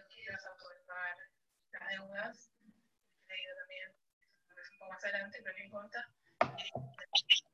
vas a poder pagar las deudas. He leído también, un poco más adelante, pero no importa. Dale,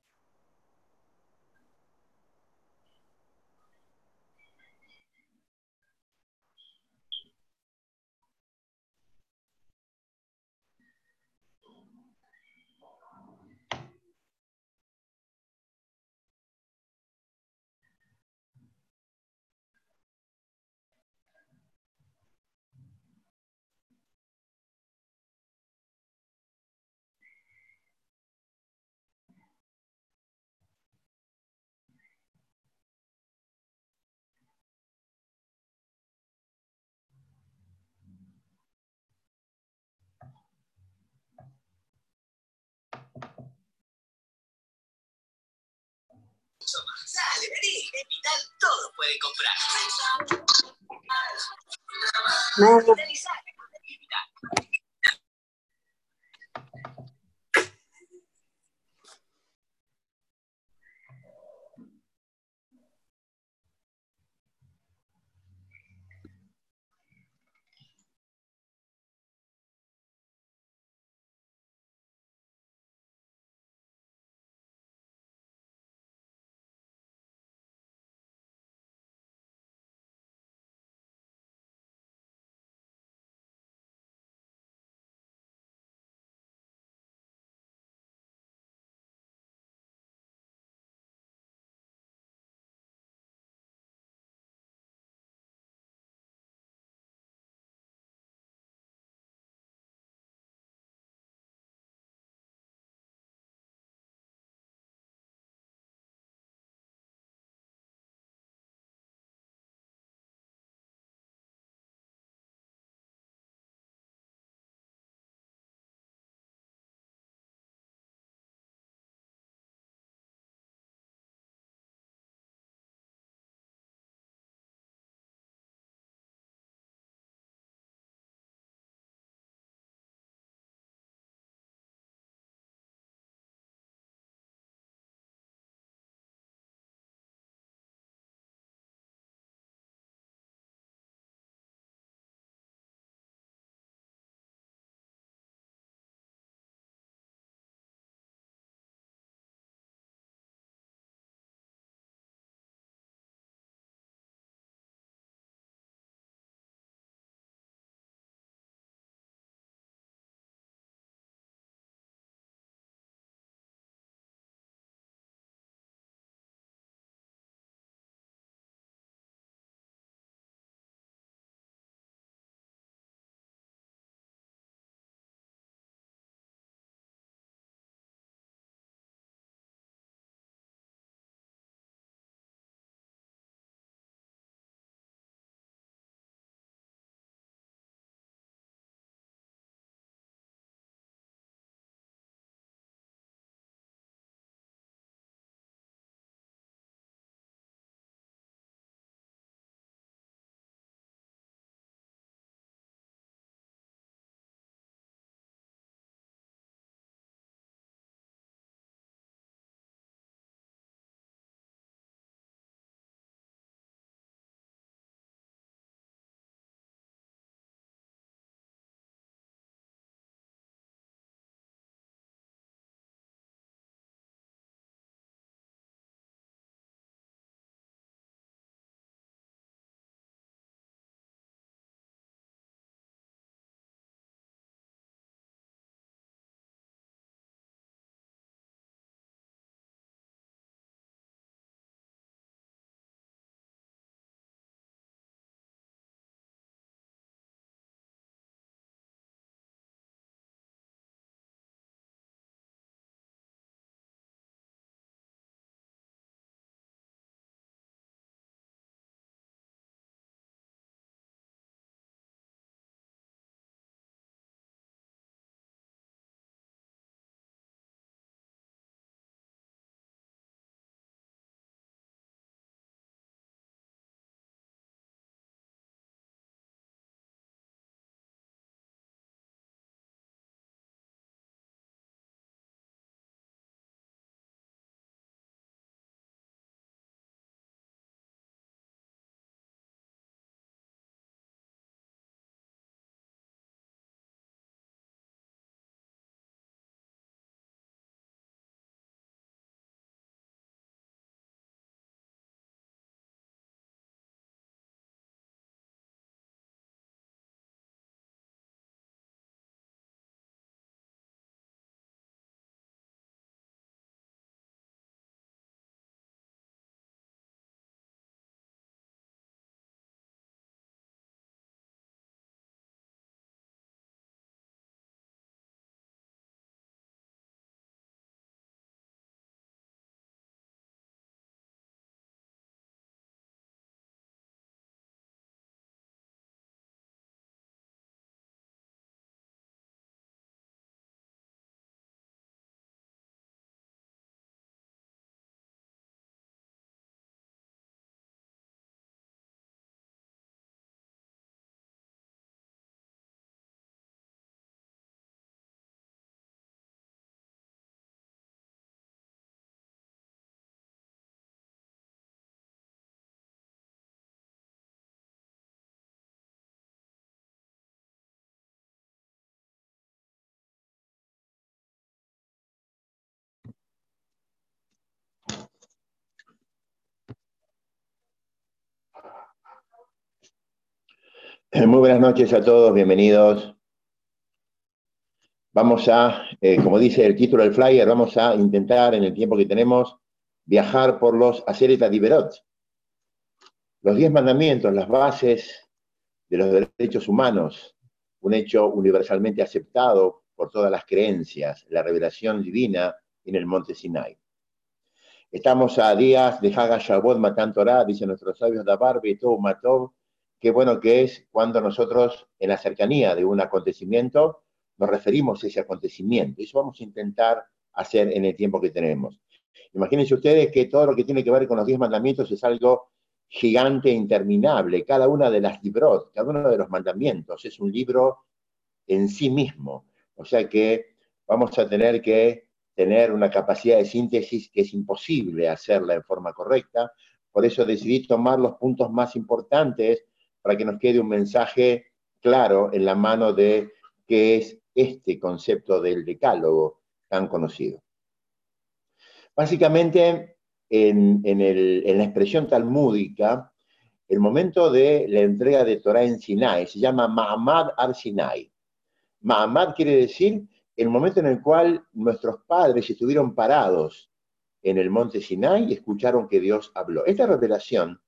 Vital todo puede comprar. No. Muy buenas noches a todos, bienvenidos. Vamos a, eh, como dice el título del flyer, vamos a intentar en el tiempo que tenemos viajar por los Berot. Los diez mandamientos, las bases de los derechos humanos, un hecho universalmente aceptado por todas las creencias, la revelación divina en el monte Sinai. Estamos a días de Haga Shabbat Matan Torah, dicen nuestros sabios Dabar, Betov, Matov, qué bueno que es cuando nosotros en la cercanía de un acontecimiento nos referimos a ese acontecimiento. Eso vamos a intentar hacer en el tiempo que tenemos. Imagínense ustedes que todo lo que tiene que ver con los diez mandamientos es algo gigante e interminable. Cada una de las libros, cada uno de los mandamientos es un libro en sí mismo. O sea que vamos a tener que tener una capacidad de síntesis que es imposible hacerla en forma correcta. Por eso decidí tomar los puntos más importantes para que nos quede un mensaje claro en la mano de qué es este concepto del decálogo tan conocido. Básicamente, en, la expresión talmúdica, el momento de la entrega de Torah en Sinai se llama Ma'amad al-Sinai. Ma'amad quiere decir el momento en el cual nuestros padres estuvieron parados en el monte Sinai y escucharon que Dios habló. Esta revelación,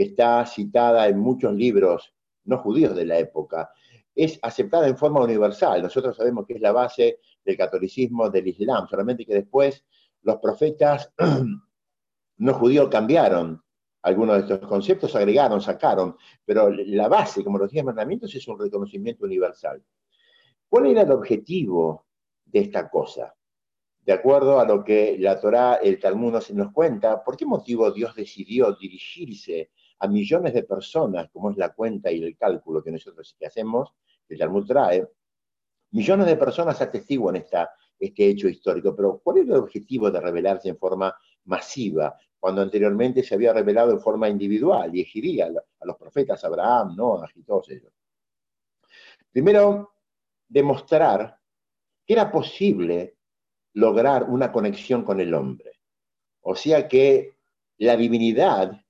que está citada en muchos libros no judíos de la época, es aceptada en forma universal. Nosotros sabemos que es la base del catolicismo, del islam, solamente que después los profetas no judíos cambiaron algunos de estos conceptos, agregaron, sacaron, pero la base, como los diez mandamientos, es un reconocimiento universal. ¿Cuál era el objetivo de esta cosa? De acuerdo a lo que la Torá, el Talmud nos, cuenta, ¿por qué motivo Dios decidió dirigirse a millones de personas, como es la cuenta y el cálculo que nosotros hacemos, que el Talmud trae? Millones de personas atestiguan esta, este hecho histórico, pero ¿cuál era el objetivo de revelarse en forma masiva, cuando anteriormente se había revelado en forma individual y ejiría a los profetas Abraham, Noah y todos ellos. Primero, demostrar que era posible lograr una conexión con el hombre. O sea que la divinidad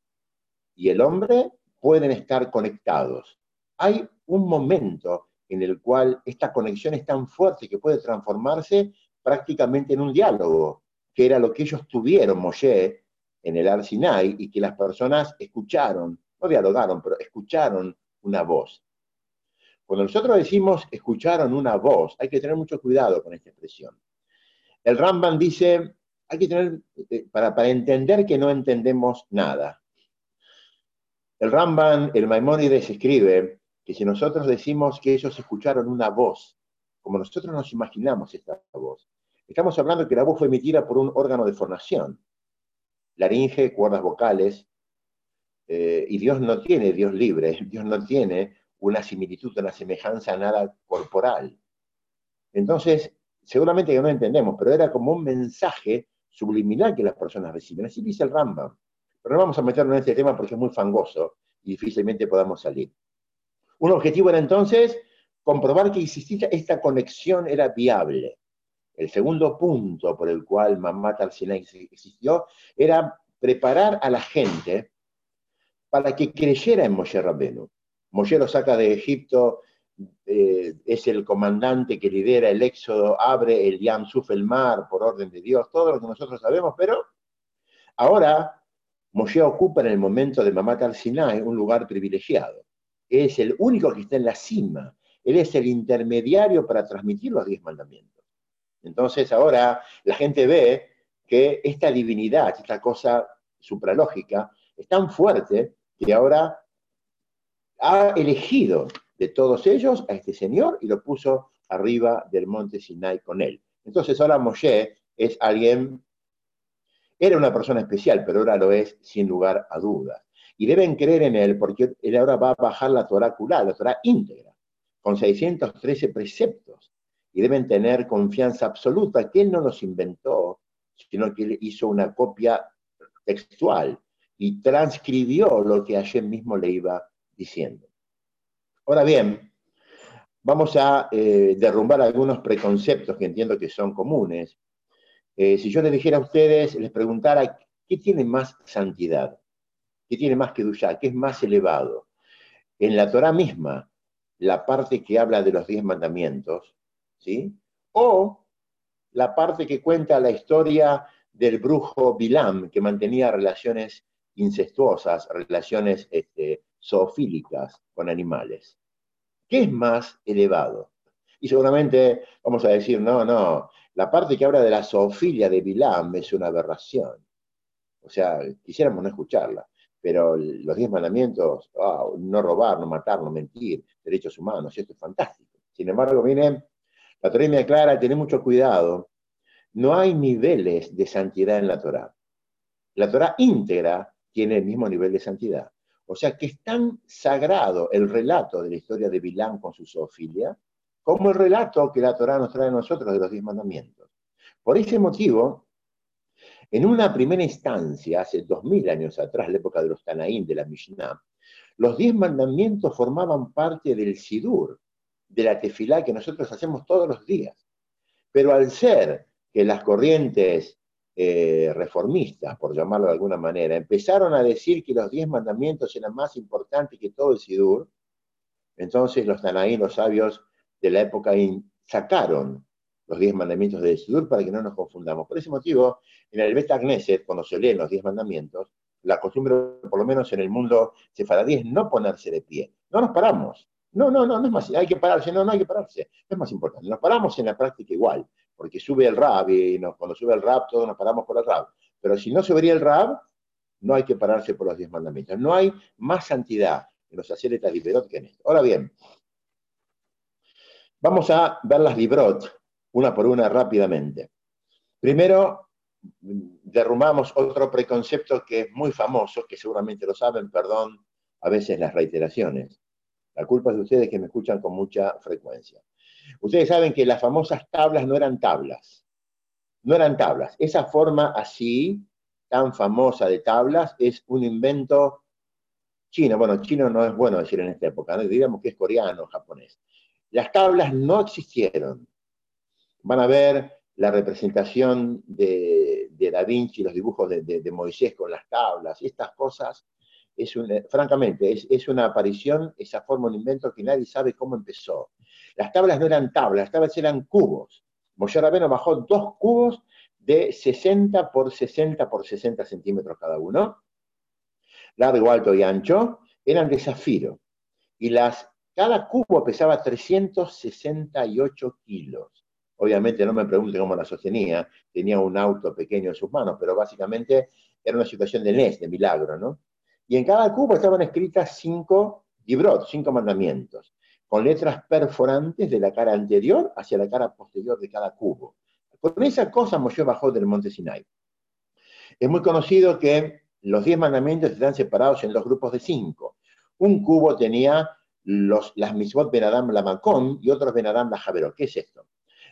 y el hombre pueden estar conectados. Hay un momento en el cual esta conexión es tan fuerte que puede transformarse prácticamente en un diálogo que era lo que ellos tuvieron, Moshe, en el Ar Sinai, y que las personas escucharon, no dialogaron, pero escucharon una voz. Cuando nosotros decimos escucharon una voz, hay que tener mucho cuidado con esta expresión. El Ramban dice, hay que tener, eh, para, para entender que no entendemos nada. El Ramban, el Maimónides escribe que si nosotros decimos que ellos escucharon una voz, como nosotros nos imaginamos esta voz, Estamos hablando que la voz fue emitida por un órgano de formación, laringe, cuerdas vocales, eh, y Dios no tiene Dios libre, Dios no tiene una similitud, una semejanza nada corporal. Entonces, seguramente que no entendemos, pero era como un mensaje subliminal que las personas reciben. Así dice el Rambam. Pero no vamos a meternos en este tema porque es muy fangoso y difícilmente podamos salir. Un objetivo era entonces comprobar que existía esta conexión era viable. El segundo punto por el cual Mamat al-Sinai existió era preparar a la gente para que creyera en Moshe Rabbenu. Moshe lo saca de Egipto, eh, es el comandante que lidera el éxodo, abre el Yam Suf, el mar, por orden de Dios, todo lo que nosotros sabemos, pero ahora Moshe ocupa en el momento de Mamat al-Sinai un lugar privilegiado. Es el único que está en la cima. Él es el intermediario para transmitir los diez mandamientos. Entonces ahora la gente ve que esta divinidad, esta cosa supralógica, es tan fuerte que ahora ha elegido de todos ellos a este señor y lo puso arriba del monte Sinai con él. Entonces ahora Moshe es alguien, era una persona especial, pero ahora lo es sin lugar a dudas. Y deben creer en él porque él ahora va a bajar la Torah la Torah íntegra, con 613 preceptos y deben tener confianza absoluta que él no los inventó, sino que él hizo una copia textual y transcribió lo que ayer mismo le iba diciendo. Ahora bien, vamos a eh, derrumbar algunos preconceptos que entiendo que son comunes. Eh, si yo les dijera a ustedes, les preguntara, ¿qué tiene más santidad? ¿Qué tiene más que duya? ¿Qué es más elevado? En la Torah misma, la parte que habla de los diez mandamientos, ¿sí? O la parte que cuenta la historia del brujo Bilam, que mantenía relaciones incestuosas, relaciones este, zoofílicas con animales. ¿Qué es más elevado? Y seguramente vamos a decir, no, no, la parte que habla de la zoofilia de Bilam es una aberración. O sea, quisiéramos no escucharla, pero los diez mandamientos, no robar, no matar, no mentir, derechos humanos, esto es fantástico. Sin embargo, miren, la Torah me aclara, tener mucho cuidado, no hay niveles de santidad en la Torah. La Torah íntegra tiene el mismo nivel de santidad. O sea que es tan sagrado el relato de la historia de Bilam con su zoofilia, como el relato que la Torah nos trae a nosotros de los diez mandamientos. Por ese motivo, en una primera instancia, hace dos mil años atrás, la época de los Tanaín de la Mishnah, los diez mandamientos formaban parte del Sidur, de la tefilá que nosotros hacemos todos los días. Pero al ser que las corrientes eh, reformistas, por llamarlo de alguna manera, empezaron a decir que los diez mandamientos eran más importantes que todo el Sidur, entonces los Tanaín, los sabios de la época, sacaron los diez mandamientos del Sidur para que no nos confundamos. Por ese motivo, en el Bet Knesset, cuando se leen los diez mandamientos, la costumbre, por lo menos en el mundo sefaradí, es no ponerse de pie. No nos paramos. No, no, no, no es más, hay que pararse, no, no hay que pararse. Es más importante. Nos paramos en la práctica igual, porque sube el rab y cuando sube el rab todos nos paramos por el rab. Pero si no subiría el rab, no hay que pararse por los diez mandamientos. No hay más santidad en los de librot que en esto. Ahora bien, vamos a ver las librot una por una rápidamente. Primero, derrumbamos otro preconcepto que es muy famoso, que seguramente lo saben, perdón, a veces las reiteraciones. La culpa es de ustedes que me escuchan con mucha frecuencia. Ustedes saben que las famosas tablas no eran tablas. No eran tablas. Esa forma así, tan famosa de tablas, es un invento chino. Bueno, chino no es bueno decir en esta época, diríamos que es coreano, japonés. Las tablas no existieron van a ver la representación de, Da Vinci, los dibujos de, Moisés con las tablas, estas cosas, es francamente, es, una aparición, esa forma, un invento que nadie sabe cómo empezó. Las tablas no eran tablas, las tablas eran cubos. Moshe Rabeno bajó dos cubos de 60 por 60 por 60 centímetros cada uno, largo, alto y ancho, eran de zafiro. Y las, cada cubo pesaba 368 kilos. Obviamente no me pregunte cómo la sostenía, tenía un auto pequeño en sus manos, pero básicamente era una situación de NES, de milagro, ¿no? Y en cada cubo estaban escritas cinco librot, cinco mandamientos, con letras perforantes de la cara anterior hacia la cara posterior de cada cubo. Con esa cosa Moshe bajó del monte Sinai. Es muy conocido que los diez mandamientos están separados en dos grupos de cinco. Un cubo tenía los, las misbot ben Adam la Macón y otros ben Adam la Javeró. ¿Qué es esto?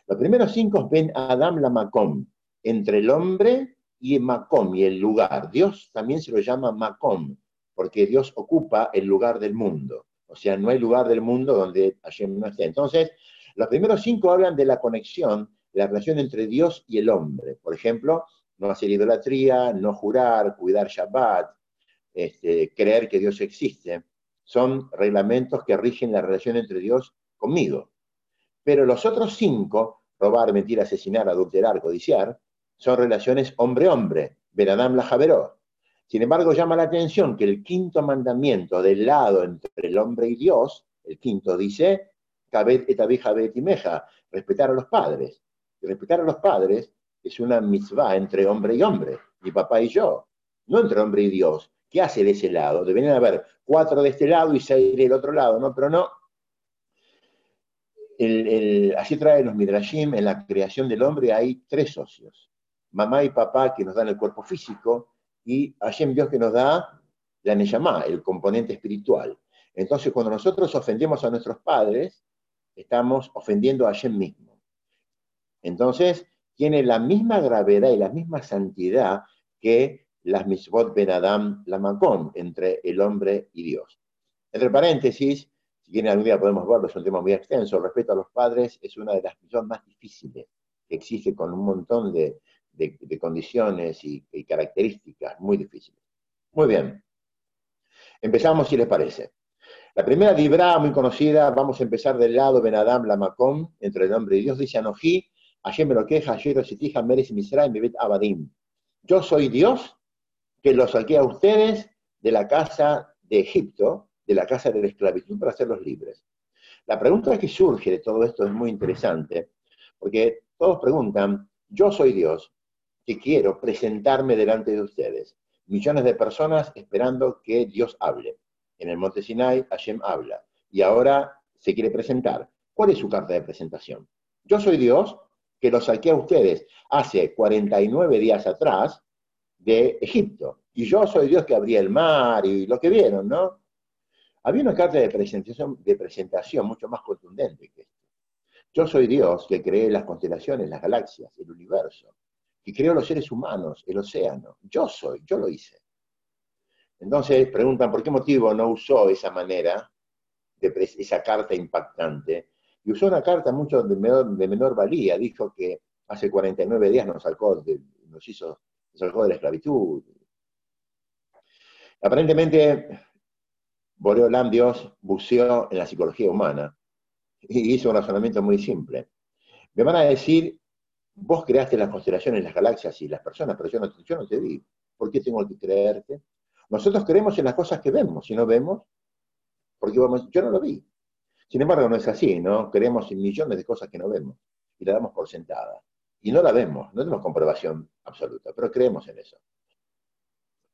Los primeros cinco ven Adam la Macom, entre el hombre y Macom, y el lugar. Dios también se lo llama Macom, porque Dios ocupa el lugar del mundo. O sea, no hay lugar del mundo donde Hashem no esté. Entonces, los primeros cinco hablan de la conexión, la relación entre Dios y el hombre. Por ejemplo, no hacer idolatría, no jurar, cuidar Shabbat, este, creer que Dios existe. Son reglamentos que rigen la relación entre Dios conmigo. Pero los otros cinco robar, mentir, asesinar, adulterar, codiciar, son relaciones hombre-hombre, Benadam la Javeró. Sin embargo, llama la atención que el quinto mandamiento del lado entre el hombre y Dios, el quinto dice, respetar a los padres. Respetar a los padres es una mitzvah entre hombre y hombre, mi papá y yo, no entre hombre y Dios. ¿Qué hace de ese lado? Deberían haber cuatro de este lado y seis del otro lado, ¿no? Pero no, así trae los Midrashim, en la creación del hombre hay tres socios, mamá y papá que nos dan el cuerpo físico y Hashem Dios que nos da la Neyamá, el componente espiritual. Entonces cuando nosotros ofendemos a nuestros padres, estamos ofendiendo a Hashem mismo. Entonces tiene la misma gravedad y la misma santidad que las misbot ben Adam la Macón, entre el hombre y Dios. Entre paréntesis, si quieren algún día podemos verlo, es un tema muy extenso. El respeto a los padres es una de las misiones más difíciles que exige con un montón de, condiciones y, características muy difíciles. Muy bien. Empezamos si les parece. La primera dibra muy conocida, vamos a empezar del lado Ben Adam Lamakom, entre el nombre de Dios, dice Anoji, Hashem me lo queja, Ayer Sitija, Meres Misraim, Abadim. Yo soy Dios que los saqué a ustedes de la casa de Egipto, de la casa de la esclavitud, para hacerlos libres. La pregunta que surge de todo esto es muy interesante, porque todos preguntan, yo soy Dios, que quiero presentarme delante de ustedes. Millones de personas esperando que Dios hable. En el monte Sinai, Hashem habla. Y ahora se quiere presentar. ¿Cuál es su carta de presentación? Yo soy Dios, que los saqué a ustedes hace 49 días atrás de Egipto. Y yo soy Dios que abría el mar y lo que vieron, ¿no? Había una carta de presentación, de presentación mucho más contundente que esto. Yo soy Dios que creé las constelaciones, las galaxias, el universo, que creó los seres humanos, el océano. Yo soy, yo lo hice. Entonces preguntan por qué motivo no usó esa manera, de esa carta impactante, y usó una carta mucho de menor, de menor valía. Dijo que hace 49 días nos sacó, de, nos hizo, sacó de la esclavitud. Aparentemente, Boreolam Dios buceó en la psicología humana y hizo un razonamiento muy simple. Me van a decir, vos creaste las constelaciones, las galaxias y las personas, pero yo no, yo no te vi. ¿Por qué tengo que creerte? Nosotros creemos en las cosas que vemos, si no vemos, porque vamos, yo no lo vi. Sin embargo, no es así, ¿no? Creemos en millones de cosas que no vemos y la damos por sentada. Y no la vemos, no tenemos comprobación absoluta, pero creemos en eso.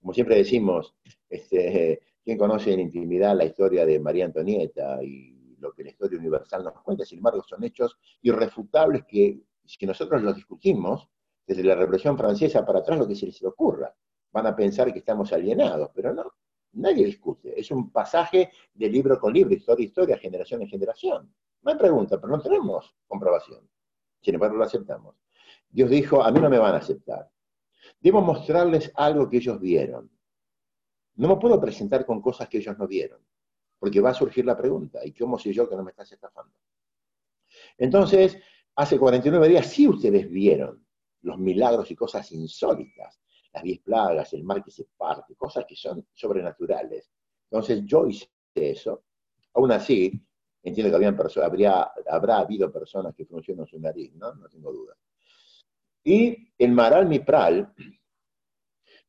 Como siempre decimos, este, ¿quién conoce en intimidad la historia de María Antonieta y lo que la historia universal nos cuenta? Sin embargo, son hechos irrefutables que si nosotros los discutimos, desde la Revolución Francesa para atrás, lo que se les ocurra van a pensar que estamos alienados, pero no, nadie discute. Es un pasaje de libro con libro, historia, historia, generación en generación. No hay pregunta, pero no tenemos comprobación. Sin embargo, lo aceptamos. Dios dijo, a mí no me van a aceptar. Debo mostrarles algo que ellos vieron. No me puedo presentar con cosas que ellos no vieron, porque va a surgir la pregunta, ¿y cómo sé yo que no me estás estafando? Entonces, hace 49 días sí ustedes vieron los milagros y cosas insólitas las diez plagas, el mar que se parte, cosas que son sobrenaturales. Entonces yo hice eso. Aún así, entiendo que habían habrá habido personas que funcionan su nariz, ¿no? No tengo duda. Y el Maral Mipral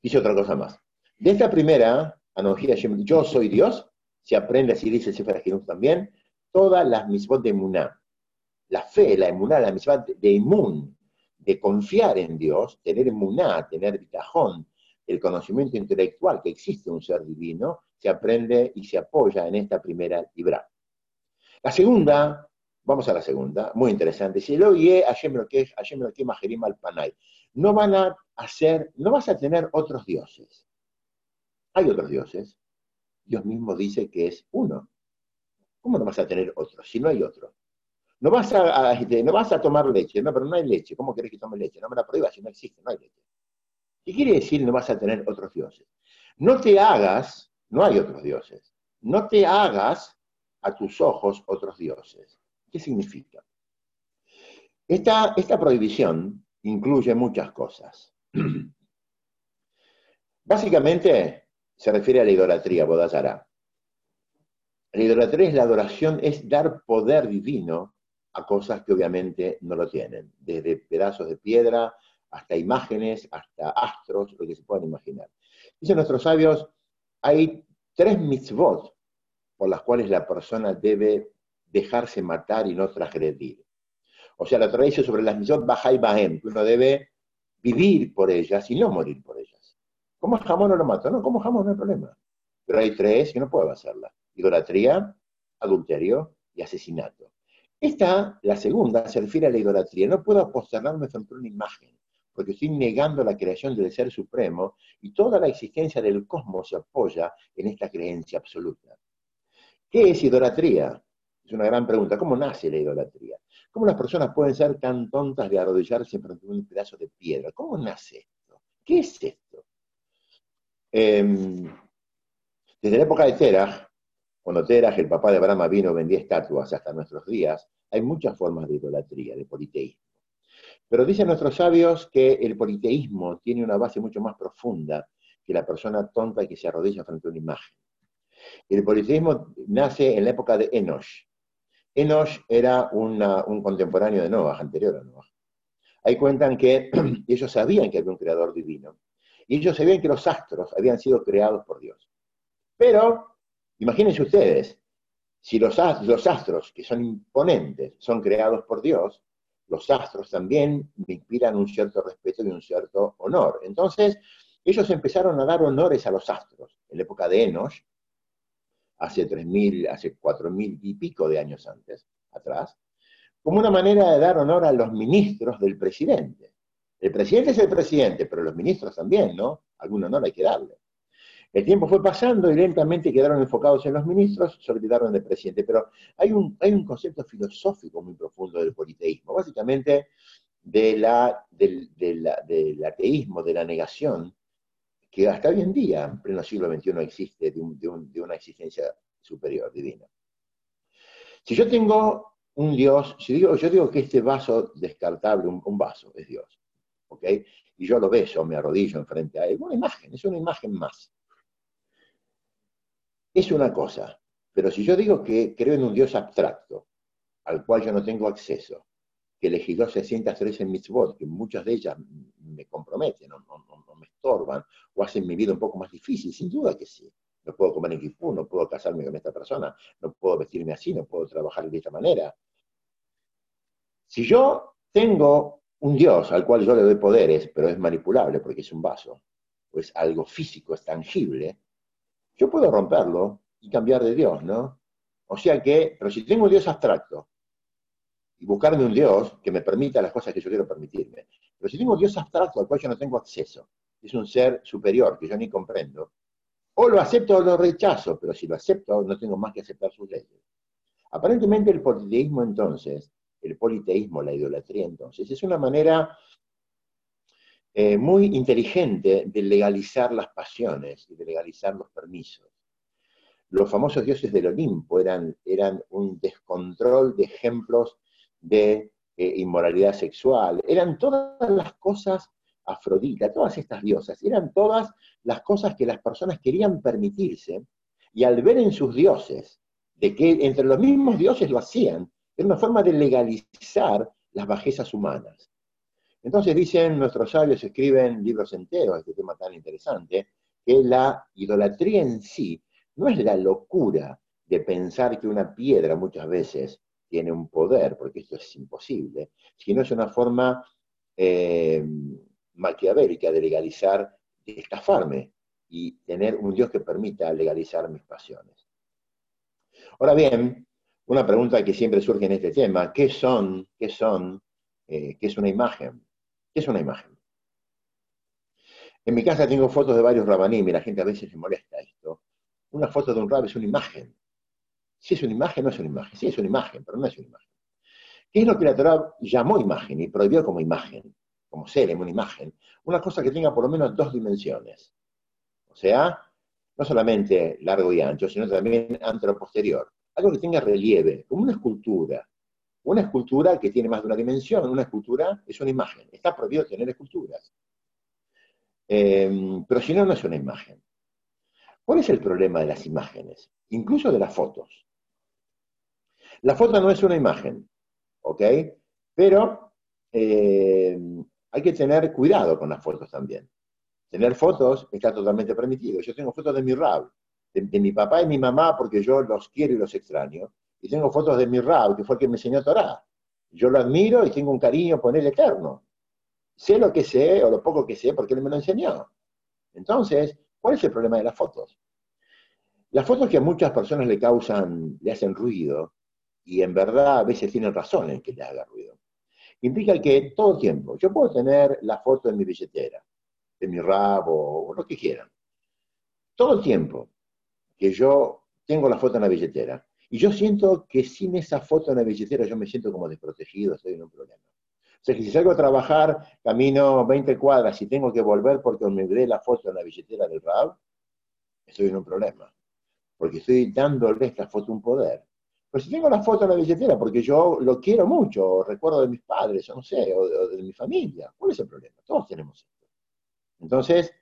dice otra cosa más. De esta primera analogía, yo soy Dios, se aprende, así dice el Sefer también, todas las misbot de Muná. La fe, la emuná, la misbot de Imun, de confiar en Dios, tener emuná, tener bitajón, el conocimiento intelectual que existe un ser divino, se aprende y se apoya en esta primera libra. La segunda, vamos a la segunda, muy interesante, si lo oye, al panay. No van a hacer, no vas a tener otros dioses. Hay otros dioses. Dios mismo dice que es uno. ¿Cómo no vas a tener otros si no hay otro? No vas a, este, no vas a tomar leche, no, pero no hay leche. ¿Cómo querés que tome leche? No me la prohíbas si no existe, no hay leche. ¿Qué quiere decir no vas a tener otros dioses? No te hagas, no hay otros dioses. No te hagas a tus ojos otros dioses. ¿Qué significa? Esta, esta prohibición incluye muchas cosas. Básicamente se refiere a la idolatría, Bodazara. La idolatría es la adoración, es dar poder divino a cosas que obviamente no lo tienen, desde pedazos de piedra hasta imágenes, hasta astros, lo que se puedan imaginar. Dicen nuestros sabios, hay tres mitzvot por las cuales la persona debe dejarse matar y no transgredir. O sea, la tradición sobre las mitzvot baja y bahem, que uno debe vivir por ellas y no morir por ellas. ¿Cómo jamón no lo mato? No, como jamón no hay problema. Pero hay tres que no puedo hacerla. Idolatría, adulterio y asesinato. Esta, la segunda, se refiere a la idolatría. No puedo posternarme frente a una imagen, porque estoy negando la creación del Ser Supremo y toda la existencia del cosmos se apoya en esta creencia absoluta. ¿Qué es idolatría? Es una gran pregunta. ¿Cómo nace la idolatría? ¿Cómo las personas pueden ser tan tontas de arrodillarse frente a un pedazo de piedra? ¿Cómo nace esto? ¿Qué es esto? Em, desde la época de Terah, cuando Terah, el papá de Brahma, vino vendía estatuas hasta nuestros días, hay muchas formas de idolatría, de politeísmo. Pero dicen nuestros sabios que el politeísmo tiene una base mucho más profunda que la persona tonta que se arrodilla frente a una imagen. El politeísmo nace en la época de Enoch. Enoch era un contemporáneo de Noah, anterior a Noah. Ahí cuentan que ellos sabían que había un creador divino. Y ellos sabían que los astros habían sido creados por Dios. Pero, imagínense ustedes, si los, astros, que son imponentes, son creados por Dios, los astros también me inspiran un cierto respeto y un cierto honor. Entonces, ellos empezaron a dar honores a los astros. En la época de Enoch, hace 3.000, hace 4.000 y pico de años antes, atrás, como una manera de dar honor a los ministros del presidente. El presidente es el presidente, pero los ministros también, ¿no? Algún honor hay que darle. El tiempo fue pasando y lentamente quedaron enfocados en los ministros, se olvidaron del presidente. Pero hay un, hay un concepto filosófico muy profundo del politeísmo, básicamente del ateísmo, de la negación, que hasta hoy en día, en pleno siglo XXI, existe de, una existencia superior, divina. Si yo tengo un Dios, si yo digo que este vaso descartable, un, vaso, es Dios, ¿ok? Y yo lo beso, me arrodillo enfrente a él, una imagen, es una imagen más. Es una cosa, pero si yo digo que creo en un Dios abstracto, al cual yo no tengo acceso, que elegí 613 mitzvot, que muchas de ellas me comprometen, no, no, me estorban, o hacen mi vida un poco más difícil, sin duda que sí. No puedo comer en Kipú, no puedo casarme con esta persona, no puedo vestirme así, no puedo trabajar de esta manera. Si yo tengo un Dios al cual yo le doy poderes, pero es manipulable porque es un vaso, o es algo físico, es tangible, yo puedo romperlo y cambiar de Dios, ¿no? O sea que, pero si tengo un Dios abstracto, y buscarme un Dios que me permita las cosas que yo quiero permitirme. Pero si tengo un Dios abstracto al cual yo no tengo acceso, es un ser superior que yo ni comprendo, o lo acepto o lo rechazo, pero si lo acepto no tengo más que aceptar sus leyes. Aparentemente el politeísmo entonces, el politeísmo, la idolatría entonces, es una manera eh, muy inteligente de legalizar las pasiones y de legalizar los permisos. Los famosos dioses del Olimpo eran, eran un descontrol de ejemplos de eh, inmoralidad sexual, eran todas las cosas Afrodita, todas estas diosas, eran todas las cosas que las personas querían permitirse, y al ver en sus dioses, de que entre los mismos dioses lo hacían, era una forma de legalizar las bajezas humanas. Entonces dicen, nuestros sabios escriben libros enteros este tema tan interesante, que la idolatría en sí no es la locura de pensar que una piedra muchas veces tiene un poder, porque esto es imposible, sino es una forma eh, maquiavélica de legalizar, de estafarme y tener un Dios que permita legalizar mis pasiones. Ahora bien, una pregunta que siempre surge en este tema, ¿qué son, qué son, eh, qué es una imagen? ¿Qué es una imagen? En mi casa tengo fotos de varios rabanim y la gente a veces se molesta esto. Una foto de un rab es una imagen. Si es una imagen, no es una imagen. Sí, es una imagen, pero no es una imagen. ¿Qué es lo que la Torah llamó imagen y prohibió como imagen? Como ser, una imagen. Una cosa que tenga por lo menos dos dimensiones. O sea, no solamente largo y ancho, sino también anteroposterior. Algo que tenga relieve, como una escultura. Una escultura que tiene más de una dimensión. Una escultura es una imagen. Está prohibido tener esculturas. Eh, pero si no, no es una imagen. ¿Cuál es el problema de las imágenes? Incluso de las fotos. La foto no es una imagen, ¿ok? Pero eh, hay que tener cuidado con las fotos también. Tener fotos está totalmente permitido. Yo tengo fotos de mi rab, de, mi papá y mi mamá porque yo los quiero y los extraño. Y tengo fotos de mi rab, que fue el que me enseñó Torah. Yo lo admiro y tengo un cariño por él eterno. Sé lo que sé o lo poco que sé porque él me lo enseñó. Entonces, ¿cuál es el problema de las fotos? Las fotos que a muchas personas le causan, le hacen ruido, y en verdad a veces tienen razón en que le haga ruido. Implica que todo tiempo, yo puedo tener la foto en mi billetera, de mi rabo, o lo que quieran. Todo el tiempo que yo tengo la foto en la billetera, y yo siento que sin esa foto en la billetera yo me siento como desprotegido, estoy en un problema. O sea que si salgo a trabajar, camino 20 cuadras y tengo que volver porque olvidé la foto en la billetera del RAB, estoy en un problema. Porque estoy dándole esta foto un poder. Pero si tengo la foto en la billetera, porque yo lo quiero mucho, o recuerdo de mis padres, o no sé, o de, mi familia, ¿cuál es el problema? Todos tenemos esto. Entonces,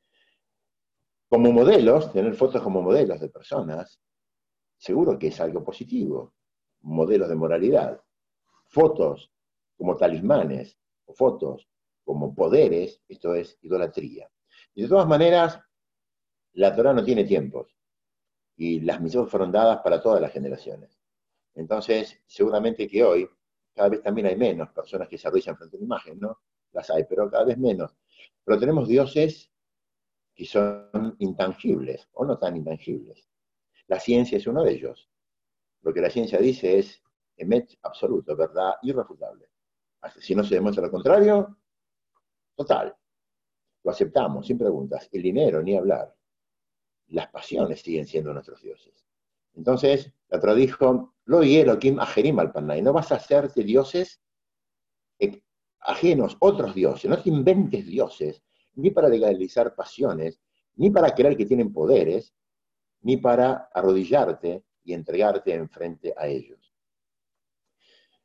como modelos, tener fotos como modelos de personas, seguro que es algo positivo, modelos de moralidad. Fotos como talismanes, o fotos como poderes, esto es idolatría. Y de todas maneras, la Torah no tiene tiempos, y las misiones fueron dadas para todas las generaciones. Entonces, seguramente que hoy, cada vez también hay menos personas que se arrodillan frente a una imagen, ¿no? Las hay, pero cada vez menos. Pero tenemos dioses que son intangibles, o no tan intangibles. La ciencia es uno de ellos. Lo que la ciencia dice es emet absoluto, verdad irrefutable. Si no se demuestra lo contrario, total. Lo aceptamos, sin preguntas. El dinero, ni hablar. Las pasiones siguen siendo nuestros dioses. Entonces, la otra dijo, lo hielo Kim ajerim al panay. No vas a hacerte dioses ajenos, otros dioses. No te inventes dioses, ni para legalizar pasiones, ni para creer que tienen poderes, ni para arrodillarte y entregarte enfrente a ellos.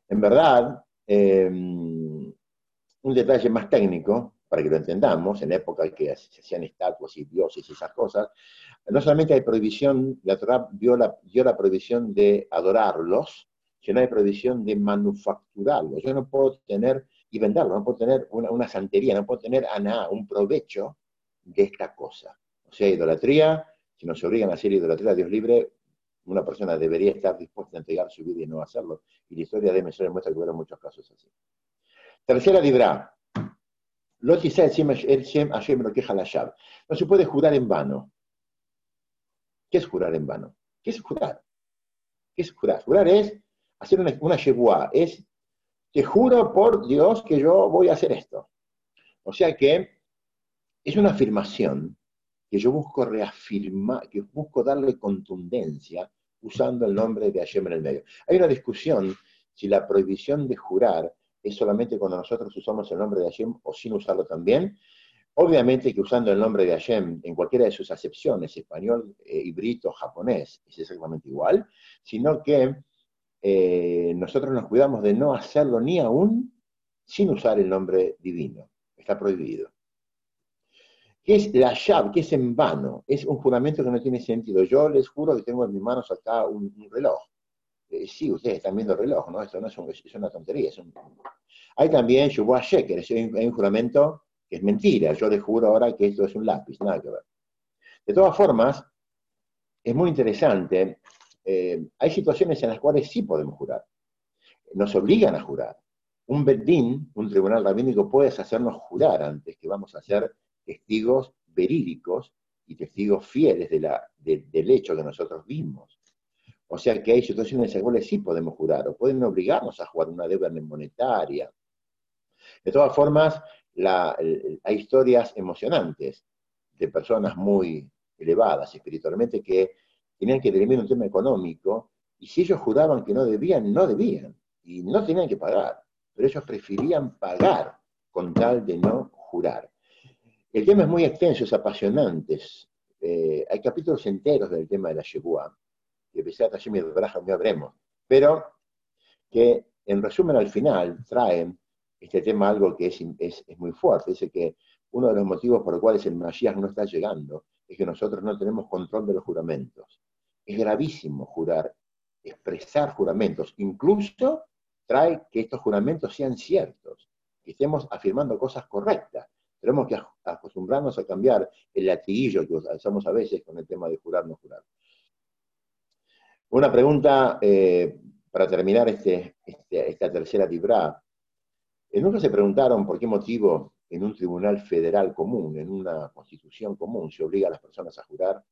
En verdad, em, un detalle más técnico, para que lo entendamos, en época en que se hacían estatuas y dioses y esas cosas, no solamente hay prohibición, la Torah dio la, dio la prohibición de adorarlos, sino hay prohibición de manufacturarlos. Yo no puedo tener y venderlo, no puedo tener una, santería, no puedo tener nada, un provecho de esta cosa. O sea, idolatría, si nos obligan a hacer idolatría a Dios libre, una persona debería estar dispuesta a entregar su vida y no hacerlo. Y la historia de Mesías muestra que hubo muchos casos así. Tercera libra. No se puede jurar en vano. ¿Qué es jurar en vano? ¿Qué es jurar? ¿Qué es jurar? Jurar es hacer una, una es te juro por Dios que yo voy a hacer esto. O sea que es una afirmación que yo busco reafirmar, que busco darle contundencia usando el nombre de Hashem en el medio. Hay una discusión si la prohibición de jurar es solamente cuando nosotros usamos el nombre de Hashem o sin usarlo también. Obviamente que usando el nombre de Hashem en cualquiera de sus acepciones, español, eh, híbrido, japonés, es exactamente igual, sino que eh, nosotros nos cuidamos de no hacerlo ni aún sin usar el nombre divino. Está prohibido. ¿Qué es la llave? ¿Qué es en vano? Es un juramento que no tiene sentido. Yo les juro que tengo en mis manos acá un, reloj. Eh, sí, ustedes están viendo el reloj, ¿no? Esto no es, una tontería. Hay también Shubuah Sheker, hay un juramento que es mentira. Yo les juro ahora que esto es un lápiz, nada que ver. De todas formas, es muy interesante eh, hay situaciones en las cuales sí podemos jurar. Nos obligan a jurar. Un Beddin, un tribunal rabínico, puede hacernos jurar antes que vamos a ser testigos verídicos y testigos fieles del hecho que nosotros vimos. O sea que hay situaciones en las cuales sí podemos jurar, o pueden obligarnos a jugar una deuda monetaria. De todas formas, hay historias emocionantes de personas muy elevadas espiritualmente que tenían que dirimir un tema económico, y si ellos juraban que no debían, no debían, y no tenían que pagar, pero ellos preferían pagar con tal de no jurar. El tema es muy extenso, es apasionante. Eh, hay capítulos enteros del tema de la Shebuah, que pese a Tashim y no habremos, pero que en resumen al final traen este tema algo que es, es, es, muy fuerte. Dice que uno de los motivos por los cuales el Mashiach no está llegando es que nosotros no tenemos control de los juramentos. Es gravísimo jurar, expresar juramentos. Incluso trae que estos juramentos sean ciertos, que estemos afirmando cosas correctas. Tenemos que acostumbrarnos a cambiar el latiguillo que usamos a veces con el tema de jurar, no jurar. Una pregunta eh, para terminar este, este, esta tercera libra. Eh, nunca se preguntaron por qué motivo en un tribunal federal común, en una constitución común, se obliga a las personas a jurar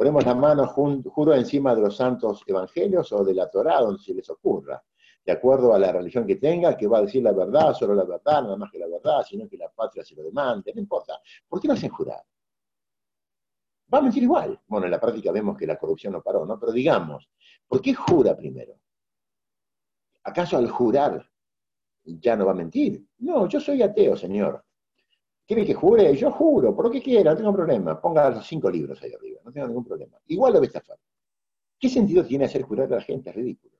Ponemos la mano, juro encima de los santos evangelios o de la Torá, donde se les ocurra, de acuerdo a la religión que tenga, que va a decir la verdad, solo la verdad, nada más que la verdad, sino que la patria se lo demande, no importa. ¿Por qué no hacen jurar? Va a mentir igual. Bueno, en la práctica vemos que la corrupción no paró, ¿no? Pero digamos, ¿por qué jura primero? ¿Acaso al jurar ya no va a mentir? No, yo soy ateo, señor. ¿Quiere que jure? Yo juro, por lo que quiera, no tengo problema. Ponga los cinco libros ahí arriba, no tengo ningún problema. Igual lo voy a estafar. ¿Qué sentido tiene hacer jurar a la gente? Es ridículo.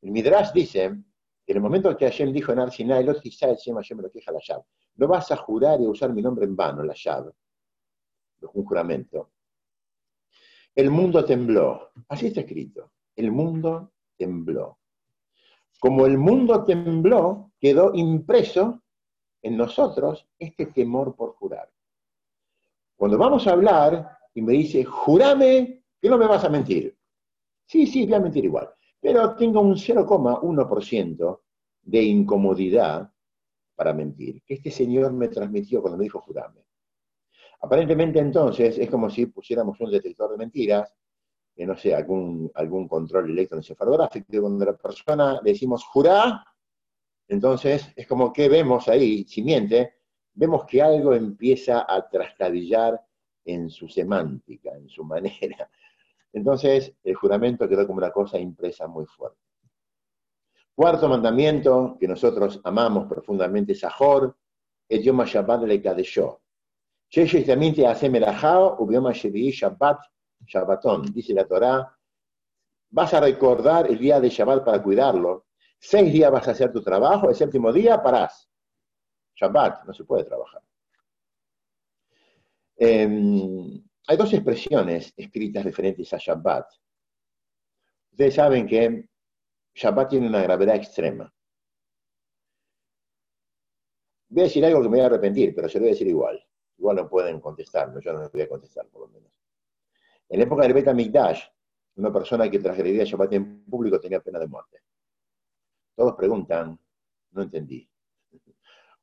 El Midrash dice en el momento en que Hashem dijo en Arsinai, lo Hashem me lo queja la llave. No vas a jurar y usar mi nombre en vano, la llave. Un juramento. el mundo tembló. Así está escrito. El mundo tembló. Como el mundo tembló, quedó impreso en nosotros este temor por jurar. Cuando vamos a hablar y me dice, jurame que no me vas a mentir. Sí, sí, voy a mentir igual. Pero tengo un 0,1% de incomodidad para mentir, que este señor me transmitió cuando me dijo jurame. Aparentemente entonces es como si pusiéramos un detector de mentiras, que no sé, algún, algún control electroencefalográfico, cuando la persona decimos jurá, entonces es como que vemos ahí, si miente, vemos que algo empieza a trasladillar en su semántica, en su manera. Entonces el juramento quedó como una cosa impresa muy fuerte. Cuarto mandamiento que nosotros amamos profundamente es Ahor, el Yom Shabbat le Kadeshó. Dice la Torah, vas a recordar el día de Shabbat para cuidarlo. Seis días vas a hacer tu trabajo, el séptimo día parás. Shabbat, no se puede trabajar. Em, hay dos expresiones escritas referentes a Shabbat. Ustedes saben que Shabbat tiene una gravedad extrema. Voy a decir algo que me voy a arrepentir, pero se lo voy a decir igual. Igual no pueden contestarme, yo no les voy a contestar por lo menos. En la época del Beta Mikdash, una persona que transgredía Shabbat en público tenía pena de muerte. Todos preguntan, no entendí.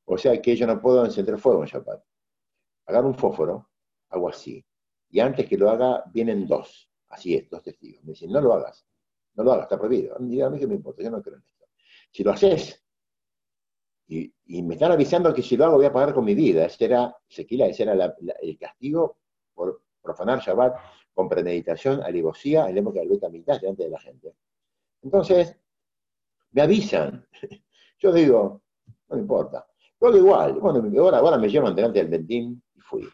O sea que yo no puedo encender fuego en Shabbat. Agarro un fósforo, hago así. Y antes que lo haga, vienen dos. Así es, dos testigos. Me dicen, no lo hagas. No lo hagas, está prohibido. a mí qué me importa, yo no creo en esto. Si lo haces, y, me están avisando que si lo hago voy a pagar con mi vida. Ese era, Sequila, ese era el castigo por profanar Shabbat con premeditación, alivosía, en la época del beta mitad delante de la gente. Entonces, me avisan. Yo digo, no me importa. Luego igual, bueno, ahora, me llevan delante del Bentín y fui.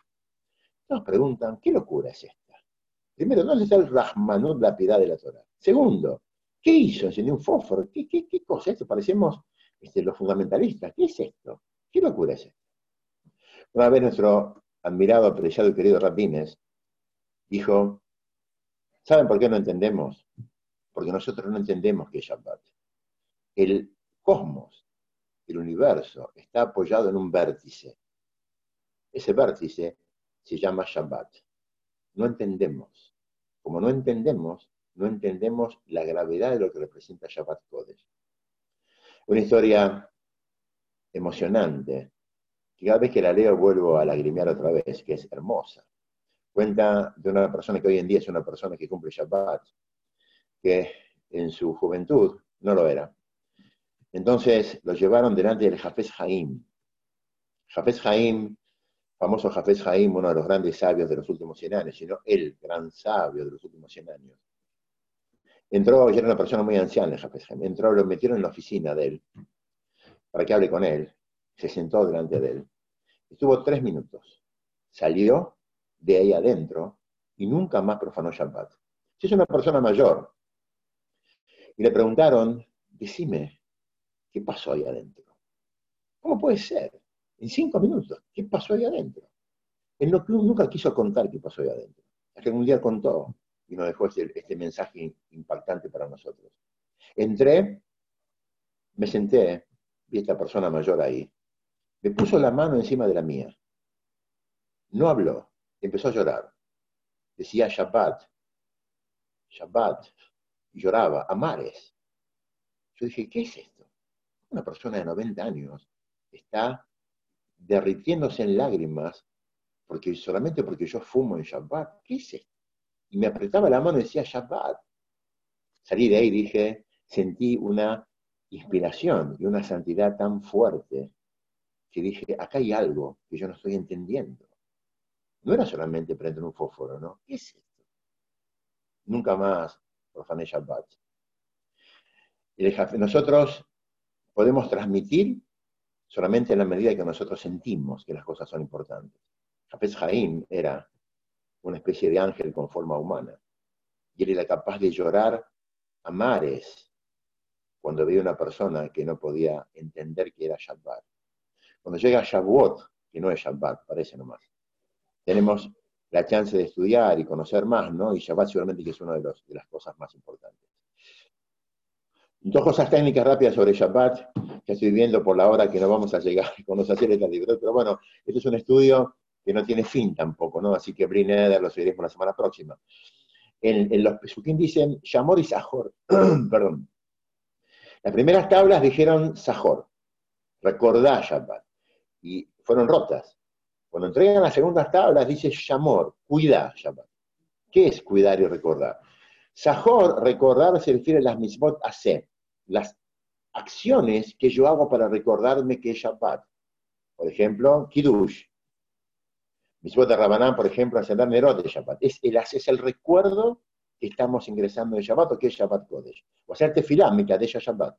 Nos preguntan, ¿qué locura es esta? Primero, ¿dónde está el Rahmanut, la piedad de la Torah? Segundo, ¿qué hizo? ¿Encendió un fósforo? ¿Qué, qué, qué cosa es esto? Parecemos este, los fundamentalistas. ¿Qué es esto? ¿Qué locura es esto? Una vez nuestro admirado, apreciado y querido Rabines dijo, ¿saben por qué no entendemos? Porque nosotros no entendemos qué es Shabbat. El cosmos, el universo, está apoyado en un vértice. Ese vértice se llama Shabbat. No entendemos. Como no entendemos, no entendemos la gravedad de lo que representa Shabbat Kodesh. Una historia emocionante, que cada vez que la leo vuelvo a lagrimear otra vez, que es hermosa. Cuenta de una persona que hoy en día es una persona que cumple Shabbat, que en su juventud no lo era. Entonces lo llevaron delante del Jafes Haim. Jafes Haim, famoso Jafes Haim, uno de los grandes sabios de los últimos 100 años, sino el gran sabio de los últimos 100 años. Entró, ya era una persona muy anciana, entró, lo metieron en la oficina de él para que hable con él. Se sentó delante de él. Estuvo tres minutos. Salió de ahí adentro y nunca más profanó Shabbat. Si es una persona mayor. Y le preguntaron, decime, ¿qué pasó ahí adentro? ¿Cómo puede ser? En cinco minutos, ¿qué pasó ahí adentro? Él nunca quiso contar qué pasó ahí adentro. Hasta que un día contó y nos dejó este, mensaje impactante para nosotros. Entré, me senté, vi a esta persona mayor ahí, me puso la mano encima de la mía. No habló, empezó a llorar. Decía Shabbat, Shabbat, y lloraba, amares. Yo dije, ¿qué es esto? Una persona de 90 años está derritiéndose en lágrimas porque solamente porque yo fumo en Shabbat. ¿Qué es esto? Y me apretaba la mano y decía Shabbat. Salí de ahí y dije, sentí una inspiración y una santidad tan fuerte que dije, acá hay algo que yo no estoy entendiendo. No era solamente prender un fósforo, ¿no? ¿Qué es esto? Nunca más profané Shabbat. Nosotros podemos transmitir solamente en la medida que nosotros sentimos que las cosas son importantes. Jafes Jaim era una especie de ángel con forma humana. Y él era capaz de llorar a mares cuando veía una persona que no podía entender que era Shabbat. Cuando llega Shavuot, que no es Shabbat, parece nomás, tenemos la chance de estudiar y conocer más, ¿no? Y Shabbat seguramente que es una de, las cosas más importantes. Dos cosas técnicas rápidas sobre Shabbat, que estoy viendo por la hora que no vamos a llegar con los haceres del libro, pero bueno, este es un estudio que no tiene fin tampoco, ¿no? Así que Brineder lo seguiremos la semana próxima. En, los Pesukim dicen Shamor y Sahor, perdón. Las primeras tablas dijeron Sahor, recordá Shabbat, y fueron rotas. Cuando entregan las segundas tablas dice Shamor, cuida Shabbat. ¿Qué es cuidar y recordar? Sahor, recordar, se refiere a las mismot hacer las acciones que yo hago para recordarme que es Shabbat. Por ejemplo, Kiddush. Misbot de Rabanán, por ejemplo, ascender Nerot de Shabbat. Es el, es el recuerdo que estamos ingresando en Shabbat o que es Shabbat Kodesh. O hacer tefilá, de Shabbat.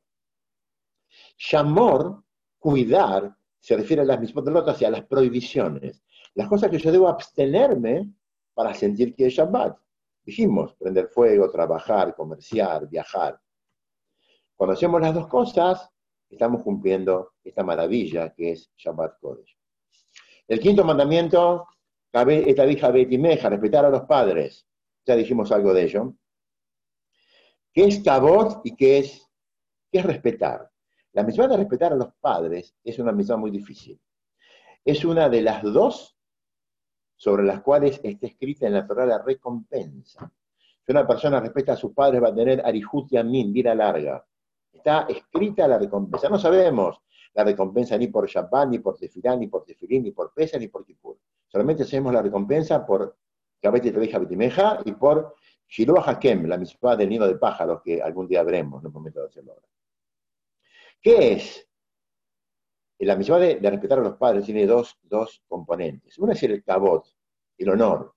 Shamor, cuidar, se refiere a las mismos de Lot, hacia las prohibiciones. Las cosas que yo debo abstenerme para sentir que es Shabbat. Dijimos, prender fuego, trabajar, comerciar, viajar. Cuando hacemos las dos cosas, estamos cumpliendo esta maravilla que es Shabbat Kodesh. El quinto mandamiento, esta hija Betimeja, respetar a los padres. Ya dijimos algo de ello. ¿Qué es tabot y qué es, qué es respetar? La misión de respetar a los padres es una misión muy difícil. Es una de las dos sobre las cuales está escrita en la Torah la recompensa. Si una persona respeta a sus padres va a tener arihut yamin, vida larga está escrita la recompensa. No sabemos la recompensa ni por Shabbat, ni por Tefilá, ni por Tefilín, ni por Pesa, ni por Kippur. Solamente sabemos la recompensa por Kabete Tebeja Betimeja y por Shiloh Hakem, la misma del nido de pájaros que algún día veremos, no momento de hacerlo ahora. ¿Qué es? La misión de, respetar a los padres tiene dos, dos componentes. Una es el cabot, el honor,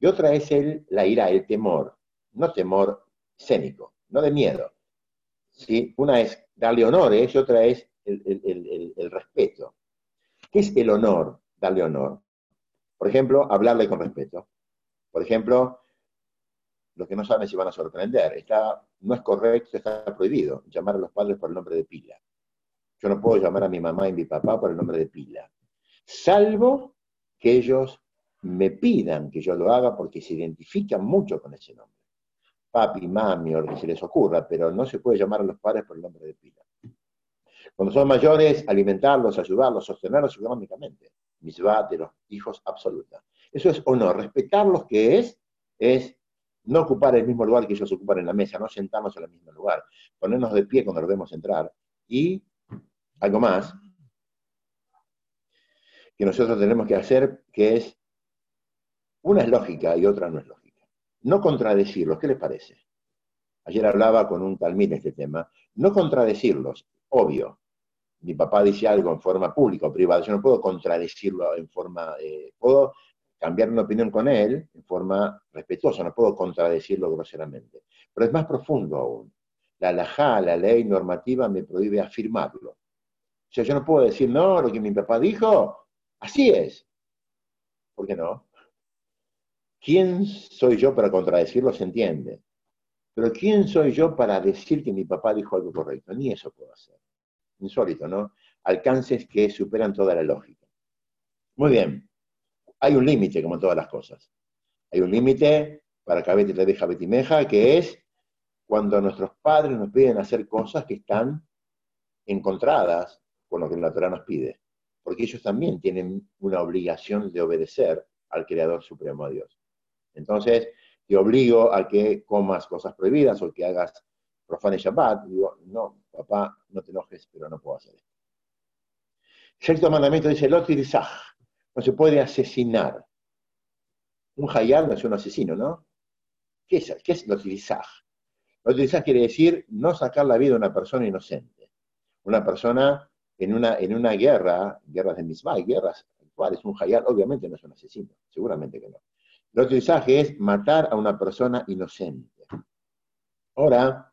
y otra es el, la ira, el temor. No temor escénico, no de miedo, ¿sí? Una es darle honores y otra es el, respeto. ¿Qué es el honor? Darle honor. Por ejemplo, hablarle con respeto. Por ejemplo, los que no saben si van a sorprender, no es correcto, está prohibido llamar a los padres por el nombre de pila. Yo no puedo llamar a mi mamá y mi papá por el nombre de pila, salvo que ellos me pidan que yo lo haga porque se identifican mucho con ese nombre papi, mami o lo que se les ocurra, pero no se puede llamar a los padres por el nombre de pila. Cuando son mayores, alimentarlos, ayudarlos, sostenerlos económicamente. Misbah de los hijos absoluta. Eso es honor. Respetarlos, que es, es no ocupar el mismo lugar que ellos ocupan en la mesa, no sentarnos en el mismo lugar, ponernos de pie cuando los vemos entrar. Y algo más que nosotros tenemos que hacer, que es, una es lógica y otra no es lógica no contradecirlos. ¿Qué les parece? Ayer hablaba con un talmín este tema. No contradecirlos, obvio. Mi papá dice algo en forma pública o privada, yo no puedo contradecirlo en forma, eh, puedo cambiar una opinión con él en forma respetuosa, no puedo contradecirlo groseramente. Pero es más profundo aún. La alajá, la ley normativa me prohíbe afirmarlo. O sea, yo no puedo decir, no, lo que mi papá dijo, así es. ¿Por qué no? ¿Quién soy yo para contradecirlo? Se entiende. Pero ¿quién soy yo para decir que mi papá dijo algo correcto? Ni eso puedo hacer. Insólito, ¿no? Alcances que superan toda la lógica. Muy bien. Hay un límite, como todas las cosas. Hay un límite para Cabete te deja betimeja, que es cuando nuestros padres nos piden hacer cosas que están encontradas con lo que la Torah nos pide. Porque ellos también tienen una obligación de obedecer al Creador Supremo a Dios. Entonces, te obligo a que comas cosas prohibidas o que hagas profane Shabbat. Digo, no, papá, no te enojes, pero no puedo hacer esto. Sexto mandamiento dice, Lotirizaj, no se puede asesinar. Un hayal no es un asesino, ¿no? ¿Qué es, qué es Lotirizaj? Lotirizaj quiere decir no sacar la vida a una persona inocente. Una persona en una, en una guerra, guerras de misma, guerras actuales, un hayal obviamente no es un asesino, seguramente que no. El otro mensaje es matar a una persona inocente. Ahora,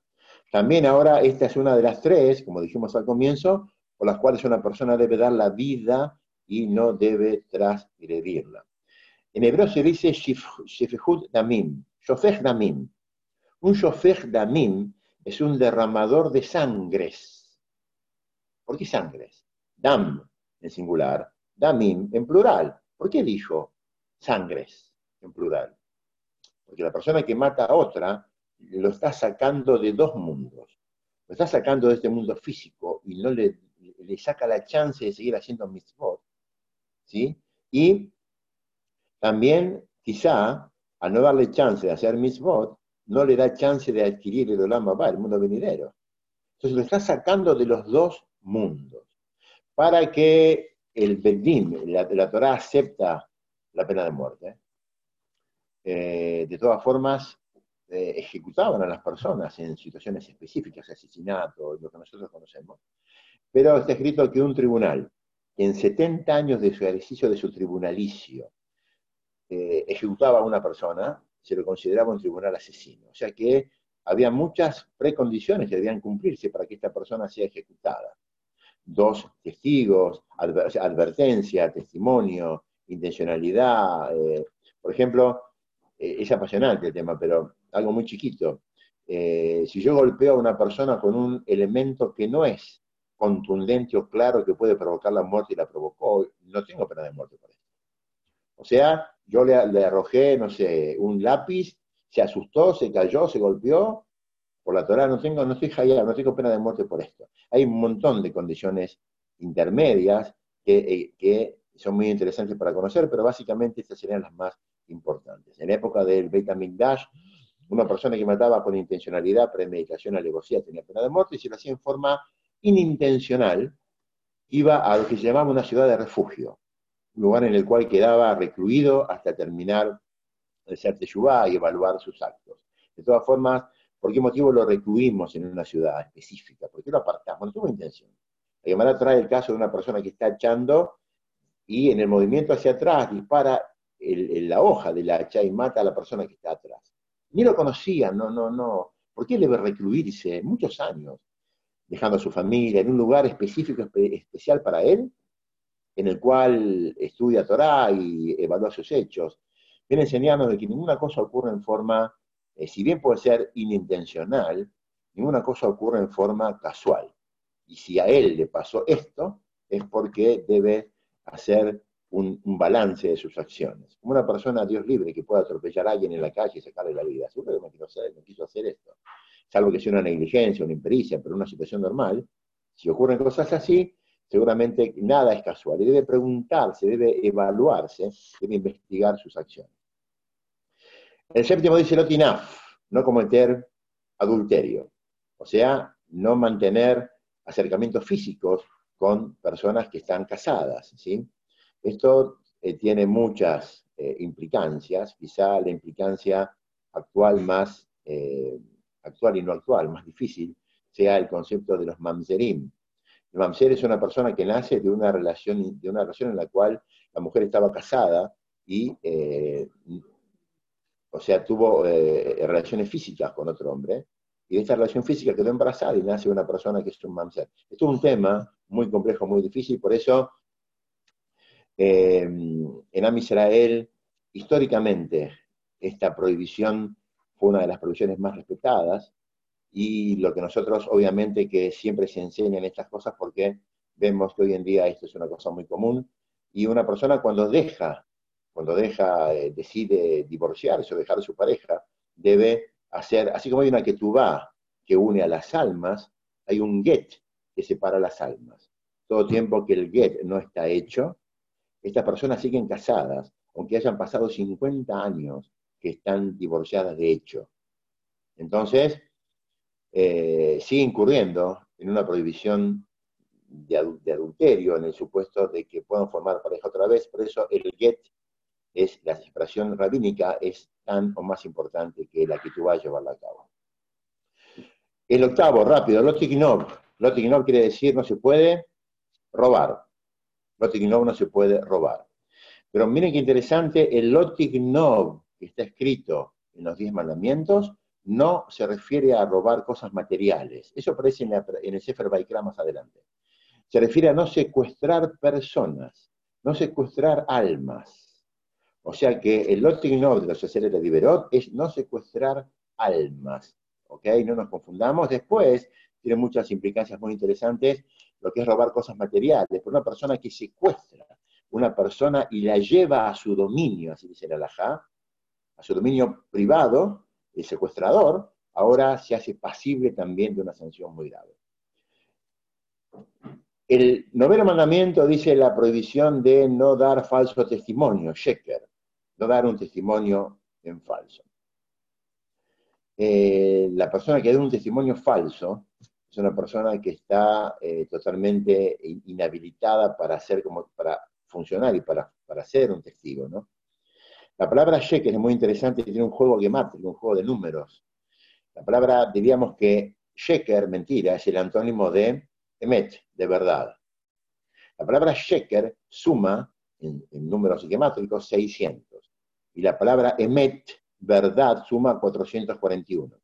también ahora esta es una de las tres, como dijimos al comienzo, por las cuales una persona debe dar la vida y no debe transgredirla. En hebreo se dice shefehud damim, damim. Un shofech damim es un derramador de sangres. ¿Por qué sangres? Dam en singular, damim en plural. ¿Por qué dijo sangres? En plural. Porque la persona que mata a otra lo está sacando de dos mundos. Lo está sacando de este mundo físico y no le, le saca la chance de seguir haciendo mitzvot. ¿sí? Y también, quizá, al no darle chance de hacer mitzvot, no le da chance de adquirir el Olam Abba, el mundo venidero. Entonces lo está sacando de los dos mundos. Para que el Bedín, la, la Torah acepta la pena de muerte. Eh, de todas formas, eh, ejecutaban a las personas en situaciones específicas, asesinato, lo que nosotros conocemos. Pero está escrito que un tribunal, que en 70 años de su ejercicio de su tribunalicio, eh, ejecutaba a una persona, se lo consideraba un tribunal asesino. O sea que había muchas precondiciones que debían cumplirse para que esta persona sea ejecutada. Dos testigos, advertencia, testimonio, intencionalidad. Por ejemplo, eh, es apasionante el tema, pero algo muy chiquito. Eh, si yo golpeo a una persona con un elemento que no es contundente o claro que puede provocar la muerte y la provocó, no tengo pena de muerte por esto. O sea, yo le, arrojé, no sé, un lápiz, se asustó, se cayó, se golpeó, por la Torah no tengo, no estoy jayado, no tengo pena de muerte por esto. Hay un montón de condiciones intermedias que, que son muy interesantes para conocer, pero básicamente estas serían las más importantes. En época del Beit HaMikdash, una persona que mataba con intencionalidad, premeditación, alevosía, tenía pena de muerte, y si lo hacía en forma inintencional, iba a lo que se llamaba una ciudad de refugio, un lugar en el cual quedaba recluido hasta terminar de ser teshuvá y evaluar sus actos. De todas formas, ¿por qué motivo lo recluimos en una ciudad específica? ¿Por qué lo apartamos? No tuvo intención. La Gemara trae el caso de una persona que está echando y en el movimiento hacia atrás dispara la hoja de la hacha y mata a la persona que está atrás. Ni lo conocía, no, no, no. ¿Por qué debe recluirse muchos años, dejando a su familia en un lugar específico, especial para él, en el cual estudia Torah y evalúa sus hechos? Viene enseñarnos de que ninguna cosa ocurre en forma, eh, si bien puede ser inintencional, ninguna cosa ocurre en forma casual. Y si a él le pasó esto, es porque debe hacer un, balance de sus acciones. Como una persona, Dios libre, que pueda atropellar a alguien en la calle y sacarle la vida. Seguro que no quiso, no quiso hacer esto. Salvo que sea una negligencia, una impericia, pero una situación normal, si ocurren cosas así, seguramente nada es casual. Y debe preguntarse, debe evaluarse, debe investigar sus acciones. El séptimo dice lotinaf, no cometer adulterio. O sea, no mantener acercamientos físicos con personas que están casadas. ¿sí? Esto eh, tiene muchas eh, implicancias, quizá la implicancia actual más, eh, actual y no actual, más difícil, sea el concepto de los mamzerim. El mamzer es una persona que nace de una relación, de una relación en la cual la mujer estaba casada y, o sea, tuvo relaciones físicas con otro hombre, y de esta relación física quedó embarazada y nace una persona que es un mamzer. Esto es un tema muy complejo, muy difícil, por eso eh, en Am Israel, históricamente, esta prohibición fue una de las prohibiciones más respetadas y lo que nosotros, obviamente, que siempre se enseñan estas cosas porque vemos que hoy en día esto es una cosa muy común y una persona cuando deja, cuando deja, eh, decide divorciarse o dejar a su pareja, debe hacer, así como hay una ketubá que une a las almas, hay un get que separa las almas. Todo tiempo que el get no está hecho, estas personas siguen casadas, aunque hayan pasado 50 años que están divorciadas de hecho. Entonces, eh, sigue incurriendo en una prohibición de, adulterio, en el supuesto de que puedan formar pareja otra vez, por eso el get es la expresión rabínica es tan o más importante que la que tú vas a llevarla a cabo. El octavo, rápido, lotignov. Lotignov quiere decir no se puede robar. Lotignov no se puede robar. Pero miren qué interesante, el Lotignov que está escrito en los diez mandamientos no se refiere a robar cosas materiales. Eso aparece en, el Sefer Baikra más adelante. Se refiere a no secuestrar personas, no secuestrar almas. O sea que el Lotignov de los seres de Liberot es no secuestrar almas. ¿Ok? No nos confundamos. Después tiene muchas implicancias muy interesantes lo que es robar cosas materiales, por una persona que secuestra una persona y la lleva a su dominio, así dice el alajá, a su dominio privado, el secuestrador, ahora se hace pasible también de una sanción muy grave. El noveno mandamiento dice la prohibición de no dar falso testimonio, sheker, no dar un testimonio en falso. Eh, la persona que da un testimonio falso es una persona que está eh, totalmente inhabilitada para hacer como para funcionar y para, para ser un testigo, ¿no? La palabra sheker es muy interesante, tiene un juego gemátrico, un juego de números. La palabra, diríamos que sheker, mentira, es el antónimo de emet, de verdad. La palabra sheker suma, en, números gemátricos, 600. Y la palabra emet, verdad, suma 441.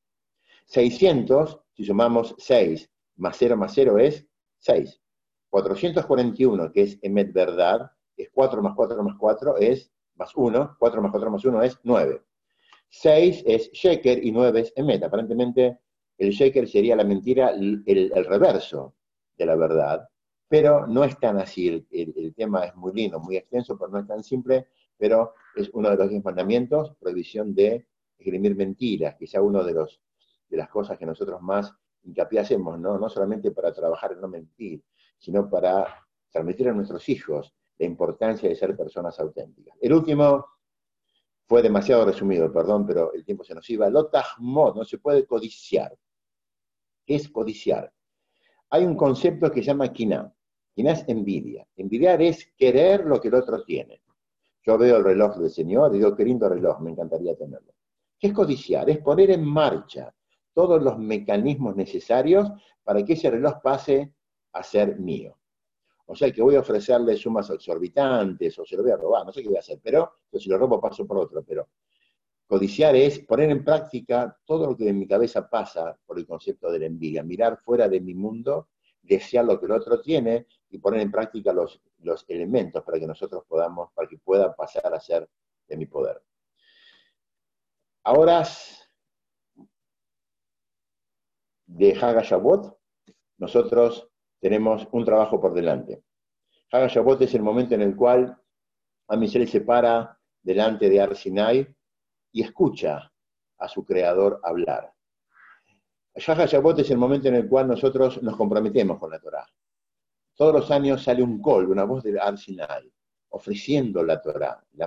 600, si sumamos 6 más 0 más 0 es 6. 441, que es emet verdad, es 4 más 4 más 4 es más 1, 4 más 4 más 1 es 9. 6 es sheker y 9 es emet. Aparentemente el sheker sería la mentira, el, el, reverso de la verdad, pero no es tan así. El, el, tema es muy lindo, muy extenso, pero no es tan simple, pero es uno de los 10 mandamientos, prohibición de esgrimir mentiras, quizá uno de, los, de las cosas que nosotros más hincapié ¿no? no solamente para trabajar en no mentir, sino para transmitir a nuestros hijos la importancia de ser personas auténticas. El último fue demasiado resumido, perdón, pero el tiempo se nos iba. Lotahmod, no se puede codiciar. ¿Qué es codiciar? Hay un concepto que se llama quina. Quina es envidia. Envidiar es querer lo que el otro tiene. Yo veo el reloj del Señor y digo, qué lindo reloj, me encantaría tenerlo. ¿Qué es codiciar? Es poner en marcha todos los mecanismos necesarios para que ese reloj pase a ser mío. O sea que voy a ofrecerle sumas exorbitantes o se lo voy a robar, no sé qué voy a hacer, pero si lo robo paso por otro. Pero codiciar es poner en práctica todo lo que en mi cabeza pasa por el concepto de la envidia, mirar fuera de mi mundo, desear lo que el otro tiene y poner en práctica los, los elementos para que nosotros podamos, para que pueda pasar a ser de mi poder. Ahora de Haga nosotros tenemos un trabajo por delante. Haga Shabbat es el momento en el cual Amisel se para delante de Arsinai y escucha a su creador hablar. Haga Shabbat es el momento en el cual nosotros nos comprometemos con la Torah. Todos los años sale un col, una voz de Arsinai, ofreciendo la Torah. La,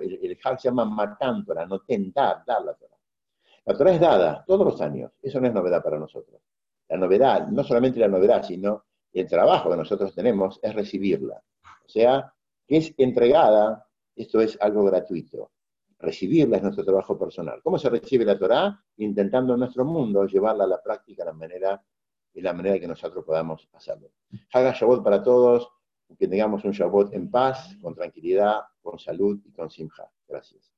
el, el se llama Matan Torah, no tentar, dar la Torah. La Torah es dada todos los años, eso no es novedad para nosotros. La novedad, no solamente la novedad, sino el trabajo que nosotros tenemos es recibirla. O sea, que es entregada, esto es algo gratuito. Recibirla es nuestro trabajo personal. ¿Cómo se recibe la Torah? Intentando en nuestro mundo llevarla a la práctica de la manera, de la manera que nosotros podamos hacerlo. Haga Shabbat para todos, que tengamos un Shabbat en paz, con tranquilidad, con salud y con simja. Gracias.